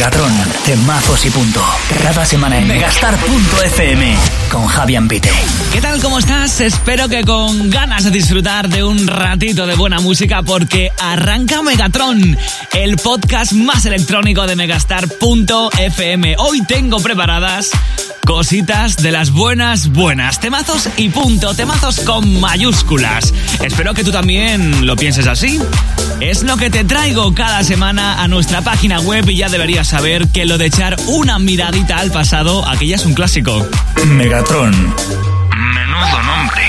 Megatron, temazos y punto. Cada semana en megastar.fm con Javier Pite. ¿Qué tal? ¿Cómo estás? Espero que con ganas de disfrutar de un ratito de buena música porque arranca Megatron, el podcast más electrónico de megastar.fm. Hoy tengo preparadas cositas de las buenas, buenas. Temazos y punto, temazos con mayúsculas. Espero que tú también lo pienses así. Es lo que te traigo cada semana a nuestra página web y ya deberías saber que lo de echar una miradita al pasado, aquella es un clásico. Megatron. Menudo nombre.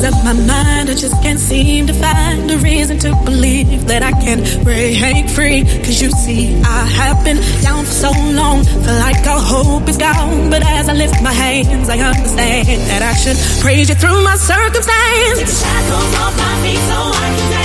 Of my mind, I just can't seem to find a reason to believe that I can break free. Cause you see, I have been down for so long, feel like all hope is gone. But as I lift my hands, I understand that I should praise you through my circumstance. Take the shackles off my feet so I can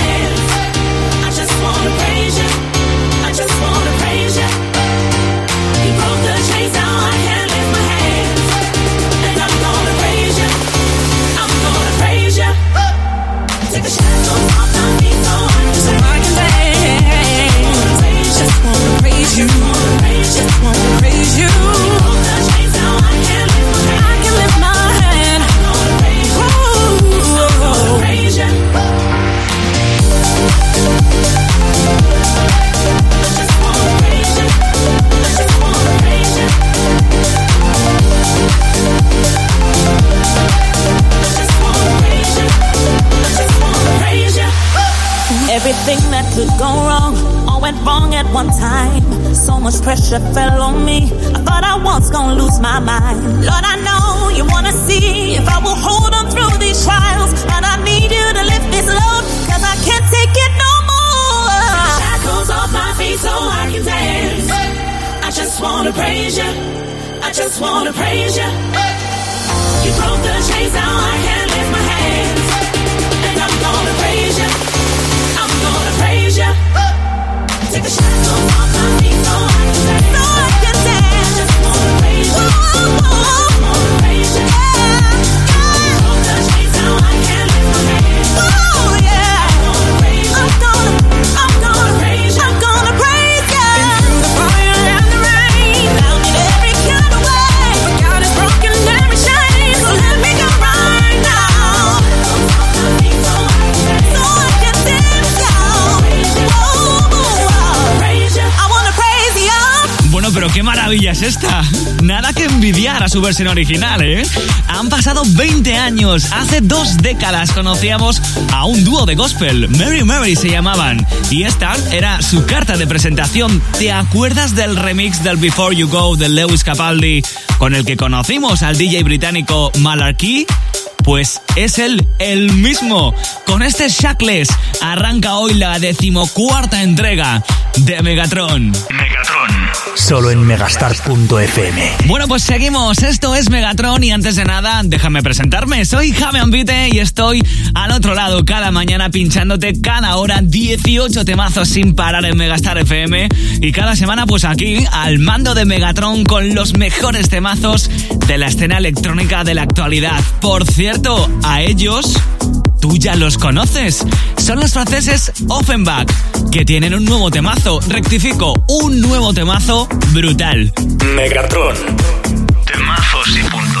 pressure fell on me. I thought I was gonna lose my mind. Lord, I know you wanna see if I will hold on through these trials. But I need you to lift this load, cause I can't take it no more. Shackles off my feet so I can dance. I just wanna praise you. I just wanna praise you. You es esta. Nada que envidiar a su versión original, ¿eh? Han pasado 20 años. Hace dos décadas conocíamos a un dúo de gospel. Mary Mary se llamaban. Y esta era su carta de presentación. ¿Te acuerdas del remix del Before You Go de Lewis Capaldi con el que conocimos al DJ británico Malarkey? Pues es él, el mismo. Con este Shackless arranca hoy la decimocuarta entrega de Megatron. Megatron. Solo en megastar.fm. Bueno, pues seguimos. Esto es Megatron y antes de nada, déjame presentarme. Soy Javi Ambite y estoy al otro lado cada mañana pinchándote cada hora 18 temazos sin parar en Megastar FM y cada semana pues aquí al mando de Megatron con los mejores temazos de la escena electrónica de la actualidad. Por cierto, a ellos tú ya los conoces. Son los franceses Offenbach, que tienen un nuevo temazo. Rectifico, un nuevo temazo brutal. Megatron. Temazos y punto.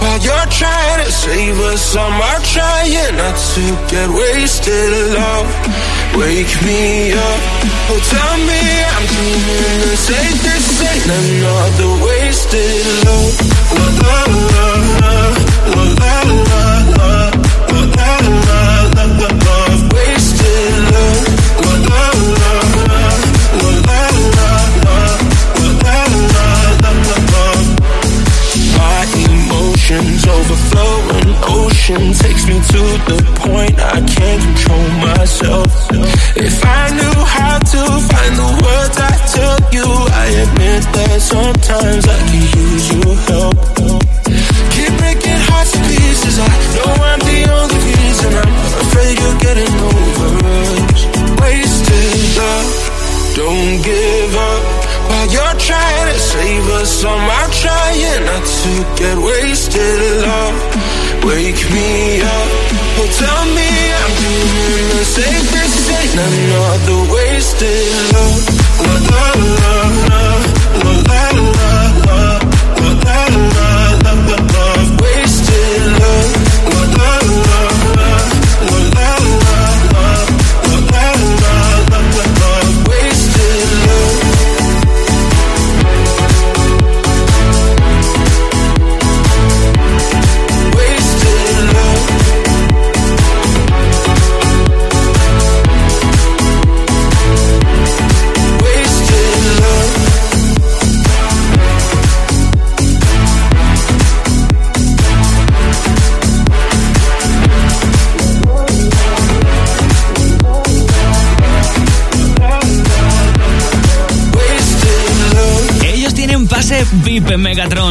While you're trying to save us, I'm trying not to get wasted. Love, wake me up. Oh, tell me I'm dreaming and say this ain't another wasted love. La la la la la la la overflowing. Ocean takes me to the point I can't control myself. If I knew how to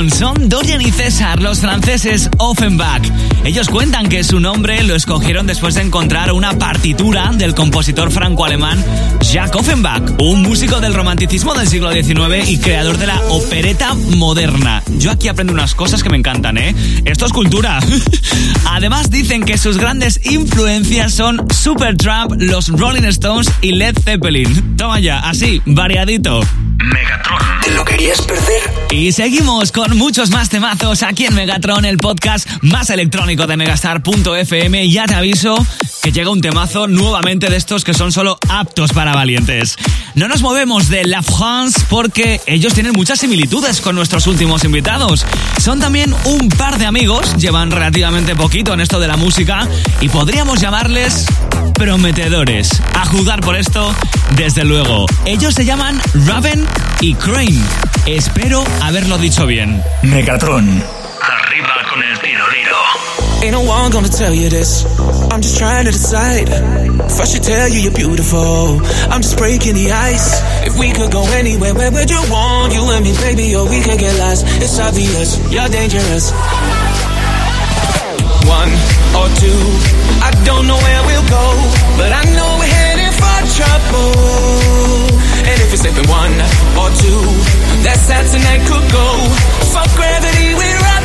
Son Dorian y César, los franceses Offenbach. Ellos cuentan que su nombre lo escogieron después de encontrar una partitura del compositor franco-alemán Jacques Offenbach, un músico del romanticismo del siglo XIX y creador de la opereta moderna. Yo aquí aprendo unas cosas que me encantan, ¿eh? Esto es cultura. Además dicen que sus grandes influencias son Supertramp, los Rolling Stones y Led Zeppelin. Toma ya, así, variadito. Megatron. ¿Te lo querías perder? Y seguimos con muchos más temazos aquí en Megatron, el podcast más electrónico de megastar.fm. Ya te aviso que llega un temazo nuevamente de estos que son solo aptos para valientes. No nos movemos de La France porque ellos tienen muchas similitudes con nuestros últimos invitados. Son también un par de amigos, llevan relativamente poquito en esto de la música y podríamos llamarles prometedores. A juzgar por esto, desde luego. Ellos se llaman Raven y Crane. Espero haberlo dicho bien. Megatron. Arriba con el tiroliro. Ain't no one gonna tell you this. I'm just trying to decide. If I should tell you you're beautiful, I'm just breaking the ice. If we could go anywhere, where would you want? You and me, baby, or we could get lost. It's obvious, you're dangerous. One or two, I don't know where we'll go, but I know trouble. And if it's sleeping one or two, that's how tonight could go. Fuck gravity, we're up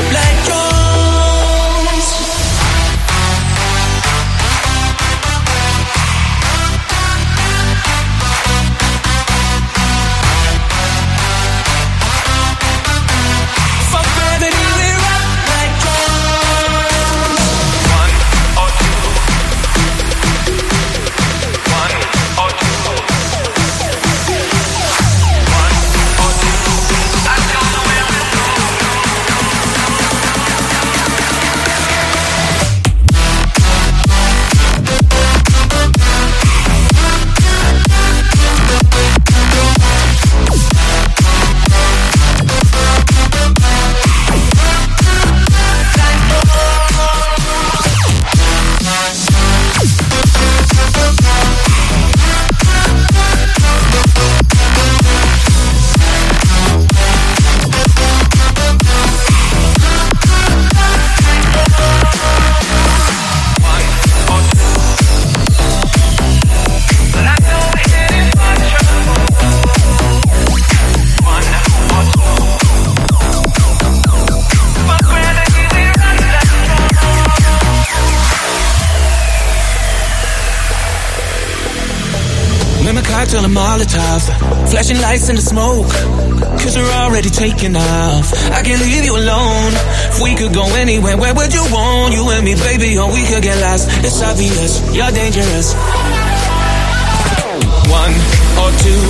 Molotov Flashing lights in the smoke Cause we're already taking off. I can't leave you alone. If we could go anywhere, where would you want? You and me, baby, or we could get lost. It's obvious, you're dangerous. One or two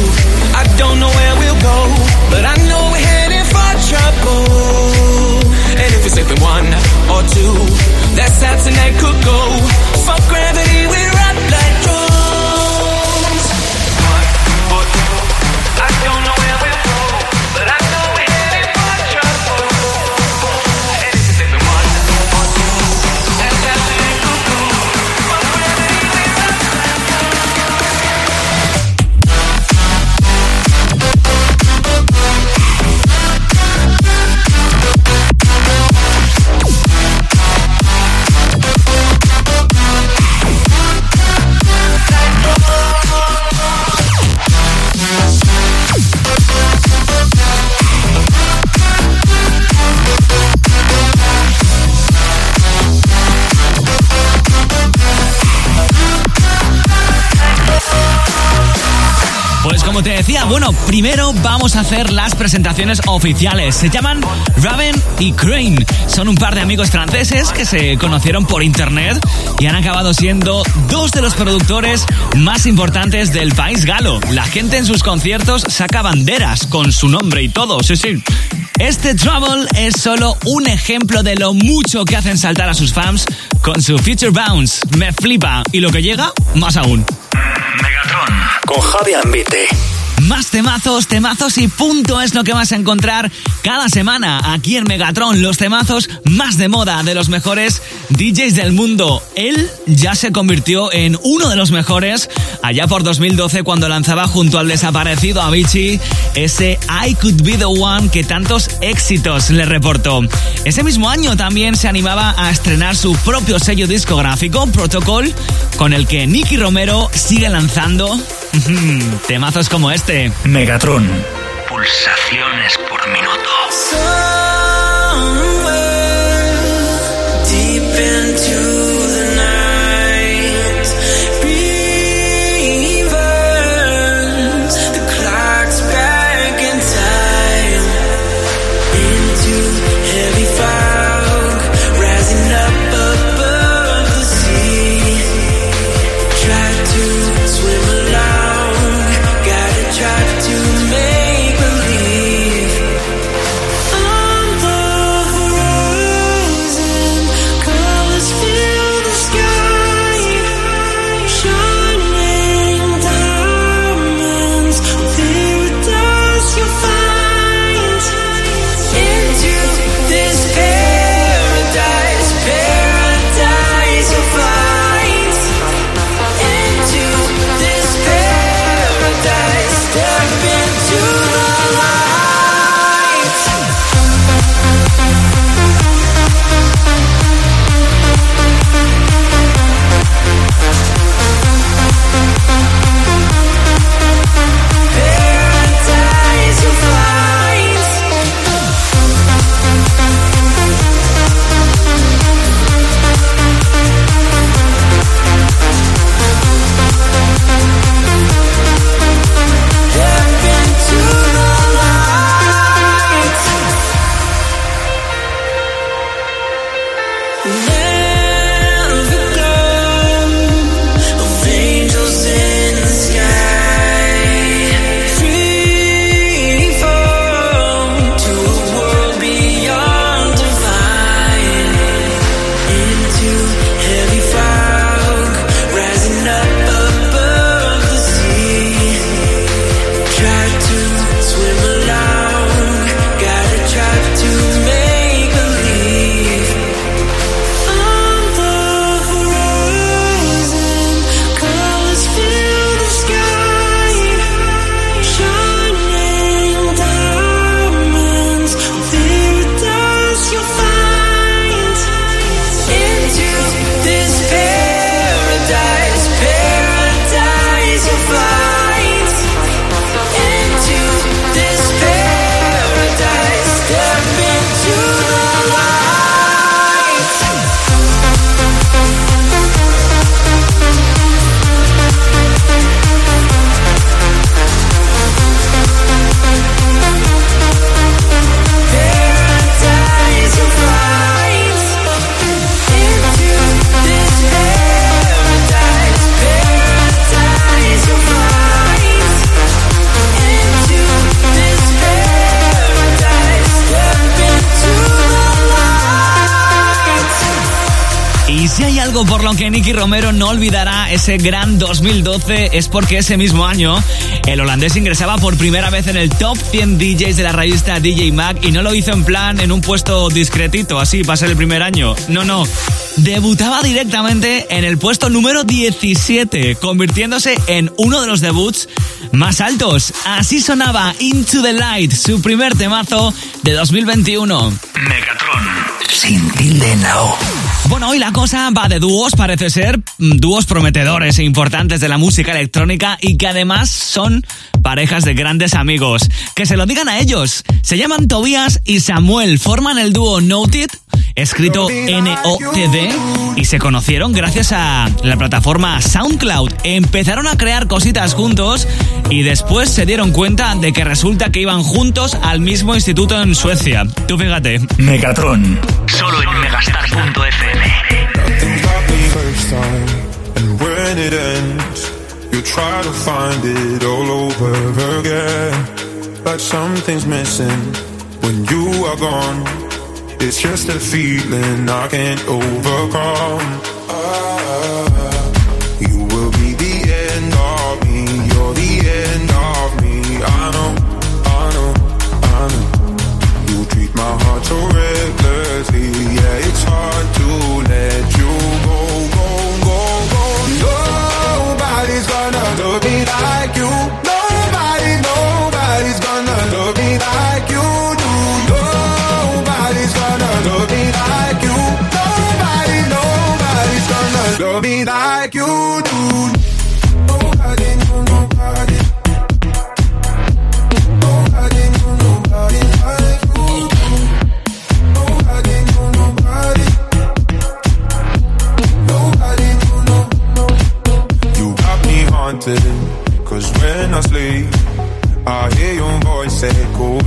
I don't know where we'll go But I know we're heading for trouble. And if it's sleeping one or two That's how tonight could go. Fuck gravity, Bueno, primero vamos a hacer las presentaciones oficiales. Se llaman Raven y Crane. Son un par de amigos franceses que se conocieron por internet y han acabado siendo dos de los productores más importantes del país galo. La gente en sus conciertos saca banderas con su nombre y todo, sí, sí. Este Trouble es solo un ejemplo de lo mucho que hacen saltar a sus fans con su Future Bounce. Me flipa. Y lo que llega, más aún. Megatron. Con Javi Ambite. Más temazos, temazos y punto es lo que vas a encontrar cada semana aquí en Megatron. Los temazos más de moda de los mejores DJs del mundo. Él ya se convirtió en uno de los mejores allá por 2012 cuando lanzaba junto al desaparecido Avicii ese I Could Be the One que tantos éxitos le reportó. Ese mismo año también se animaba a estrenar su propio sello discográfico, Protocol, con el que Nicky Romero sigue lanzando temazos como este. Megatron. Pulsaciones por minuto. Yeah. Por lo que Nicky Romero no olvidará ese gran 2012 es porque ese mismo año el holandés ingresaba por primera vez en el top 100 DJs de la revista DJ Mag y no lo hizo en plan en un puesto discretito, así para ser el primer año. No, no. Debutaba directamente en el puesto número 17, convirtiéndose en uno de los debuts más altos. Así sonaba Into the Light, su primer temazo de 2021. Megatron, sin tilde. Bueno, hoy la cosa va de dúos, parece ser, mm, dúos prometedores e importantes de la música electrónica y que además son parejas de grandes amigos. Que se lo digan a ellos. Se llaman Tobias y Samuel, forman el dúo Noted escrito N-O-T-D, y se conocieron gracias a la plataforma SoundCloud. Empezaron a crear cositas juntos y después se dieron cuenta de que resulta que iban juntos al mismo instituto en Suecia. Tú fíjate. Megatron, solo en megastar.fm. try to find it all over again. But something's missing when you are gone. It's just a feeling I can't overcome. Ah, you will be the end of me. You're the end of me. I know, I know, I know. You treat my heart so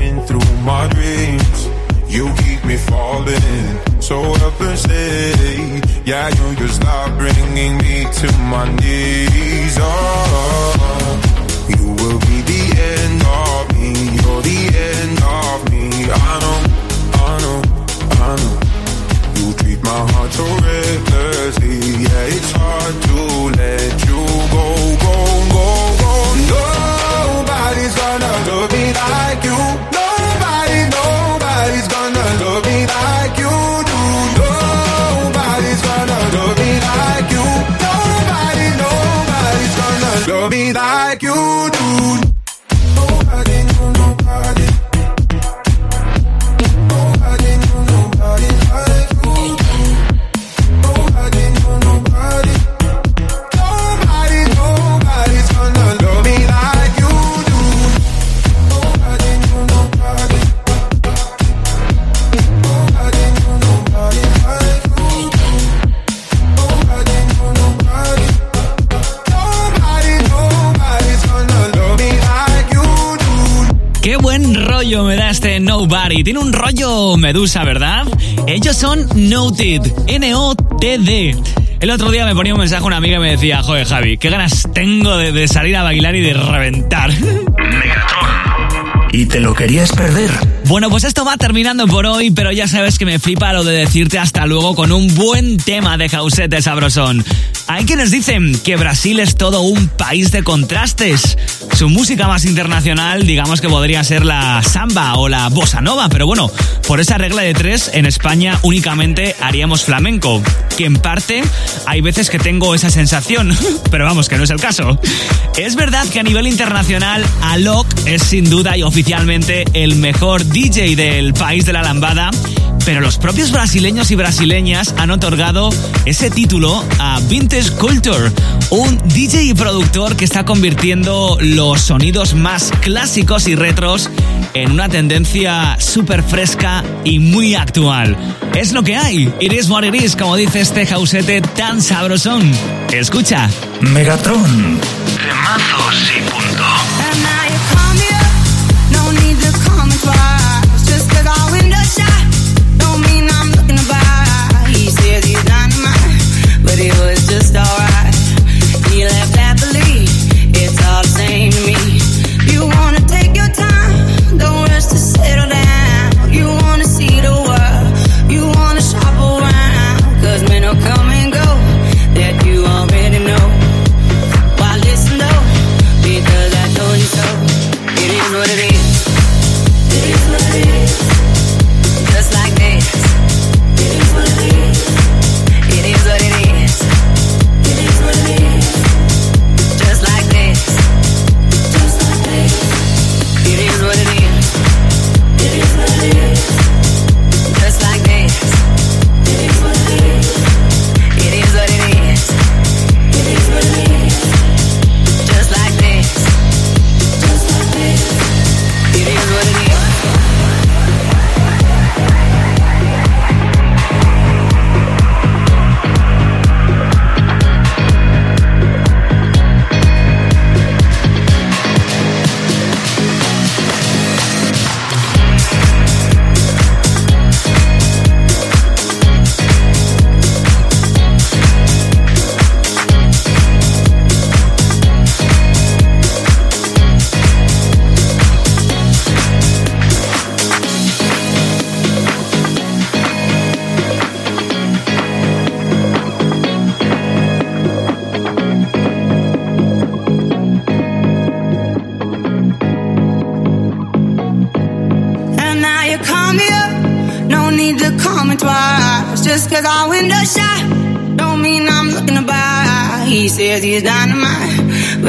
echoing through my dreams. You keep me falling so helplessly. Yeah, you just stop bringing me to my knees. Oh, you will be the end of me. You're the end of me. I know, I know, I know. You treat my heart so recklessly. Yeah, it's hard to let you go, go, go, go. Nobody's gonna love me like you. Like you Tiene un rollo medusa, ¿verdad? Ellos son Noted. N-O-T-D. El otro día me ponía un mensaje una amiga y me decía, joder Javi, qué ganas tengo de, de salir a bailar y de reventar. ¿Y te lo querías perder? Bueno, pues esto va terminando por hoy, pero ya sabes que me flipa lo de decirte hasta luego con un buen tema de Jausete Sabrosón. Hay quienes dicen que Brasil es todo un país de contrastes. Su música más internacional, digamos que podría ser la samba o la bossa nova, pero bueno, por esa regla de tres, en España únicamente haríamos flamenco. Que en parte hay veces que tengo esa sensación, pero vamos, que no es el caso. Es verdad que a nivel internacional, Alok es sin duda y oficialmente el mejor DJ del país de la lambada, pero los propios brasileños y brasileñas han otorgado ese título a Vintage Culture, un DJ y productor que está convirtiendo los sonidos más clásicos y retros en una tendencia súper fresca y muy actual. Es lo que hay, it is what it is, como dice este jausete tan sabrosón. Escucha. Megatron. Temazos y alright.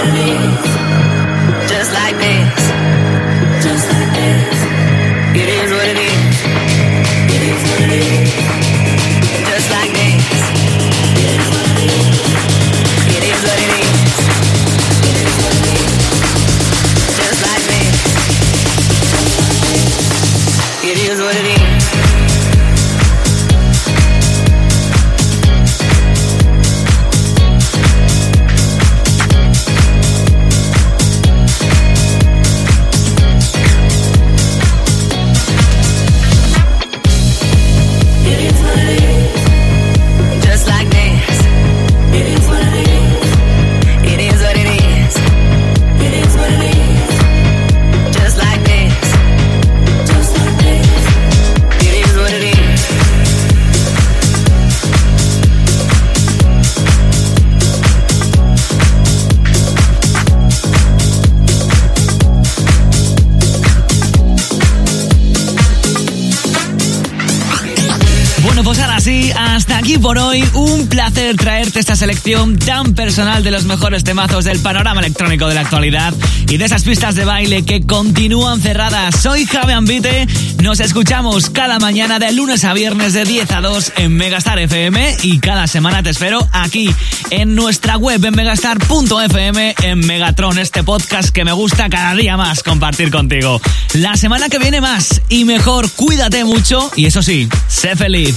It aquí por hoy. Un placer traerte esta selección tan personal de los mejores temazos del panorama electrónico de la actualidad y de esas pistas de baile que continúan cerradas. Soy Javi Ambite. Nos escuchamos cada mañana de lunes a viernes de 10 a 2 en Megastar FM y cada semana te espero aquí en nuestra web en megastar.fm en Megatron, este podcast que me gusta cada día más compartir contigo. La semana que viene más y mejor, cuídate mucho y eso sí, sé feliz.